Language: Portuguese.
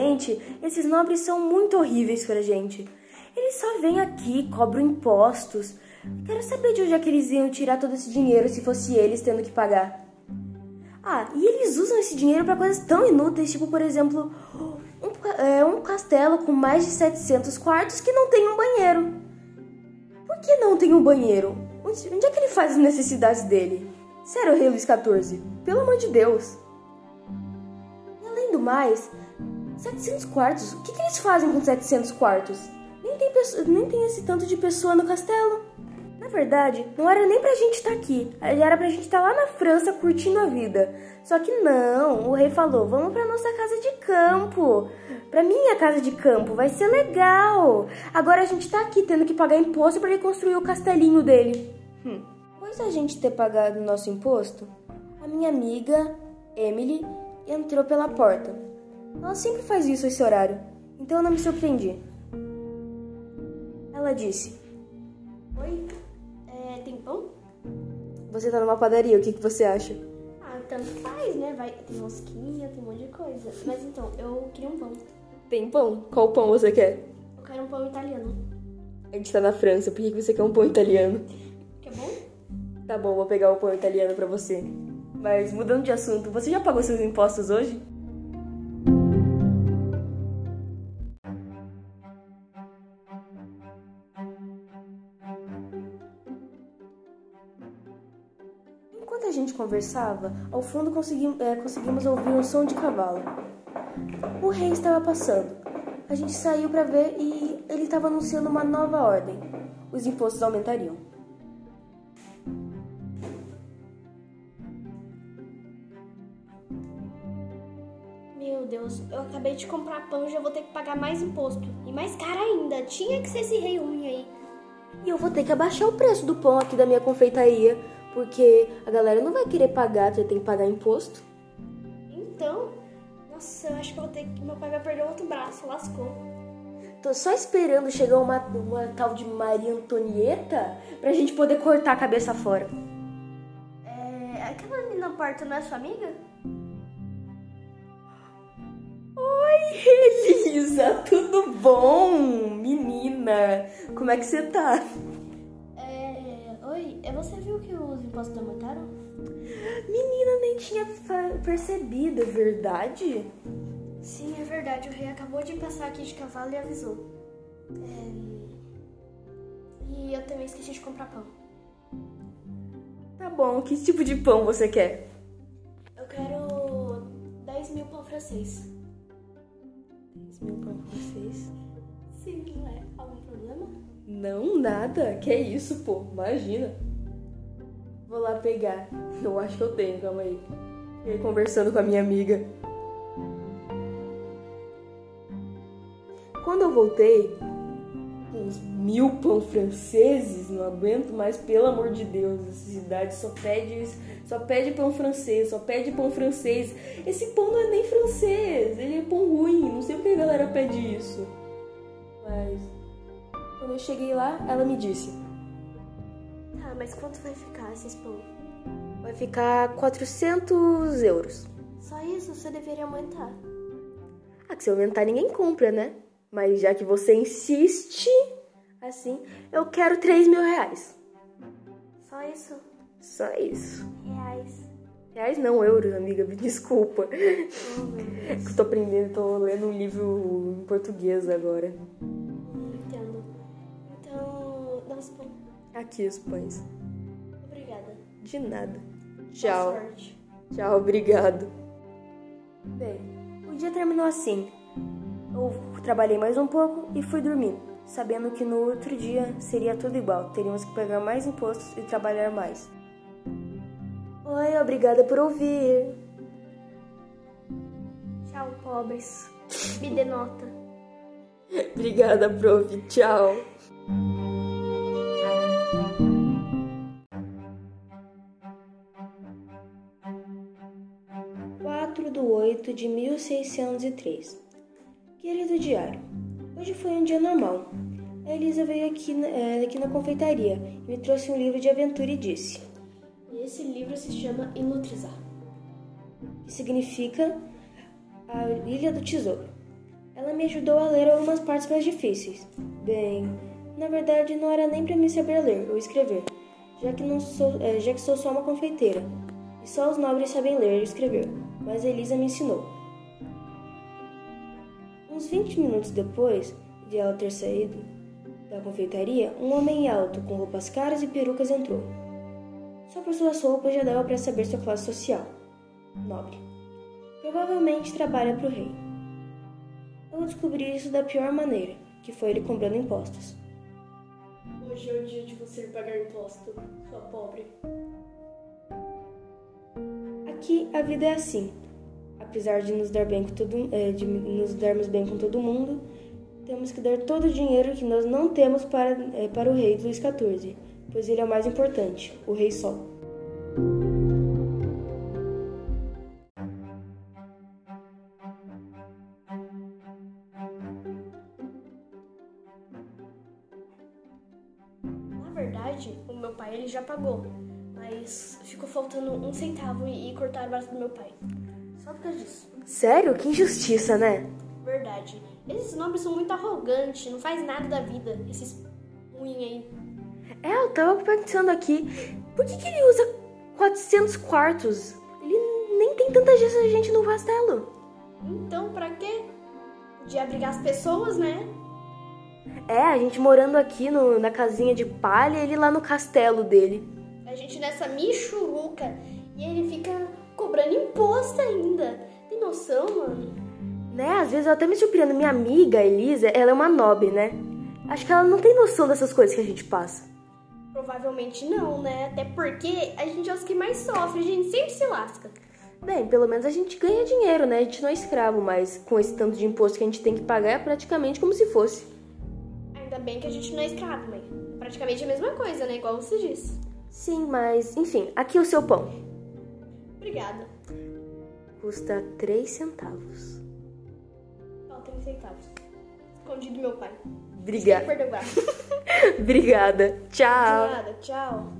Sinceramente, esses nobres são muito horríveis pra gente. Eles só vêm aqui, cobram impostos. Quero saber de onde é que eles iam tirar todo esse dinheiro se fosse eles tendo que pagar. Ah, e eles usam esse dinheiro para coisas tão inúteis, tipo, por exemplo, um, é, um castelo com mais de 700 quartos que não tem um banheiro. Por que não tem um banheiro? Onde, onde é que ele faz as necessidades dele? Sério, Rei Luís XIV, pelo amor de Deus. E além do mais, 700 quartos, o que, que eles fazem com 700 quartos? Nem tem, nem tem esse tanto de pessoa no castelo. Na verdade, não era nem pra gente estar tá aqui, era pra gente estar tá lá na França curtindo a vida. Só que não, o rei falou: vamos pra nossa casa de campo. Pra minha casa de campo, vai ser legal. Agora a gente tá aqui tendo que pagar imposto para ele construir o castelinho dele. Hum. Depois da gente ter pagado o nosso imposto, a minha amiga, Emily, entrou pela porta. Ela sempre faz isso esse horário, então eu não me surpreendi. Ela disse: Oi, tem pão? Você tá numa padaria, o que, que você acha? Ah, tanto faz, né? Vai, tem mosquinha, tem um monte de coisa. Mas então, eu queria um pão. Tem pão? Qual pão você quer? Eu quero um pão italiano. A gente tá na França, por que, que você quer um pão italiano? Que é bom? Tá bom, vou pegar o pão italiano pra você. Mas mudando de assunto, você já pagou seus impostos hoje? A gente conversava, ao fundo conseguimos, é, conseguimos ouvir um som de cavalo. O rei estava passando. A gente saiu para ver e ele estava anunciando uma nova ordem. Os impostos aumentariam. Meu Deus, eu acabei de comprar pão e já vou ter que pagar mais imposto. E mais caro ainda. Tinha que ser esse rei ruim aí. E eu vou ter que abaixar o preço do pão aqui da minha confeitaria porque a galera não vai querer pagar, já tem que pagar imposto. Então, nossa, eu acho que eu vou ter que. Meu pai vai perder outro braço, lascou. Tô só esperando chegar uma, uma tal de Maria Antonieta pra gente poder cortar a cabeça fora. É. Aquela menina na porta não é sua amiga? Oi, Elisa, tudo bom? Menina, como é que você tá? Você viu que os impostos aumentaram? Menina, nem tinha percebido, é verdade? Sim, é verdade. O rei acabou de passar aqui de cavalo e avisou. É... E eu também esqueci de comprar pão. Tá bom, que tipo de pão você quer? Eu quero 10 mil pão francês. 10 mil pão francês? Sim, não é algum problema? Não, nada. Que é isso, pô? Imagina. Vou lá pegar. Eu acho que eu tenho, calma aí. Fiquei conversando com a minha amiga. Quando eu voltei, uns mil pão franceses, não aguento mais, pelo amor de Deus, essa cidade só pede, só pede pão francês, só pede pão francês. Esse pão não é nem francês, ele é pão ruim, não sei por que a galera pede isso. Mas quando eu cheguei lá, ela me disse: Tá, mas quanto vai ficar esses pão? Vai ficar 400 euros. Só isso? Você deveria aumentar. Ah, que se aumentar ninguém compra, né? Mas já que você insiste assim, eu quero 3 mil reais. Só isso? Só isso. Reais. Reais não, euros, amiga, me desculpa. Oh, tô aprendendo, tô lendo um livro em português agora. Aqui os pães. Obrigada. De nada. Tchau. Boa sorte. Tchau, obrigado. Bem, o dia terminou assim. Eu trabalhei mais um pouco e fui dormir, sabendo que no outro dia seria tudo igual. Teríamos que pagar mais impostos e trabalhar mais. Oi, obrigada por ouvir. Tchau, pobres. Me denota. obrigada por ouvir. Tchau. 8 de 1603. Querido diário, hoje foi um dia normal. A Elisa veio aqui na, é, aqui na confeitaria e me trouxe um livro de aventura e disse: Esse livro se chama Inutrizar, que significa a Ilha do Tesouro. Ela me ajudou a ler algumas partes mais difíceis. Bem, na verdade não era nem para mim saber ler ou escrever, já que, não sou, é, já que sou só uma confeiteira. E só os nobres sabem ler e escrever, mas Elisa me ensinou. Uns 20 minutos depois de ela ter saído da confeitaria, um homem alto, com roupas caras e perucas, entrou. Só por suas roupas já dava para saber sua classe social. Nobre. Provavelmente trabalha para o rei. Eu descobri isso da pior maneira, que foi ele comprando impostos. Hoje é o dia de você pagar imposto, sua pobre. Aqui a vida é assim. Apesar de nos dar bem com todo, é, de nos darmos bem com todo mundo, temos que dar todo o dinheiro que nós não temos para, é, para o rei Luís XIV, pois ele é o mais importante, o rei Sol. Na verdade, o meu pai ele já pagou, mas ficou faltando um centavo e, e cortaram o braço do meu pai. Só por causa disso. Sério? Que injustiça, né? Verdade. Esses nobres são muito arrogantes, não faz nada da vida. Esses ruins aí. É, eu tava pensando aqui, por que, que ele usa 400 quartos? Ele nem tem tanta gente no castelo. Então, pra quê? De abrigar as pessoas, né? É, a gente morando aqui no, na casinha de palha e ele lá no castelo dele. A gente nessa michuruca e ele fica cobrando imposto ainda. Tem noção, mano? Né, às vezes eu até me surpreendo. Minha amiga, Elisa, ela é uma nobre, né? Acho que ela não tem noção dessas coisas que a gente passa. Provavelmente não, né? Até porque a gente é os que mais sofre, a gente sempre se lasca. Bem, pelo menos a gente ganha dinheiro, né? A gente não é escravo, mas com esse tanto de imposto que a gente tem que pagar é praticamente como se fosse. Ainda bem que a gente não é escravo, mãe. Praticamente a mesma coisa, né? Igual você disse. Sim, mas enfim, aqui é o seu pão. Obrigada. Custa 3 centavos. Ó, 3 centavos. Escondido do meu pai. Obrigada. Obrigada. Tchau. Nada, tchau.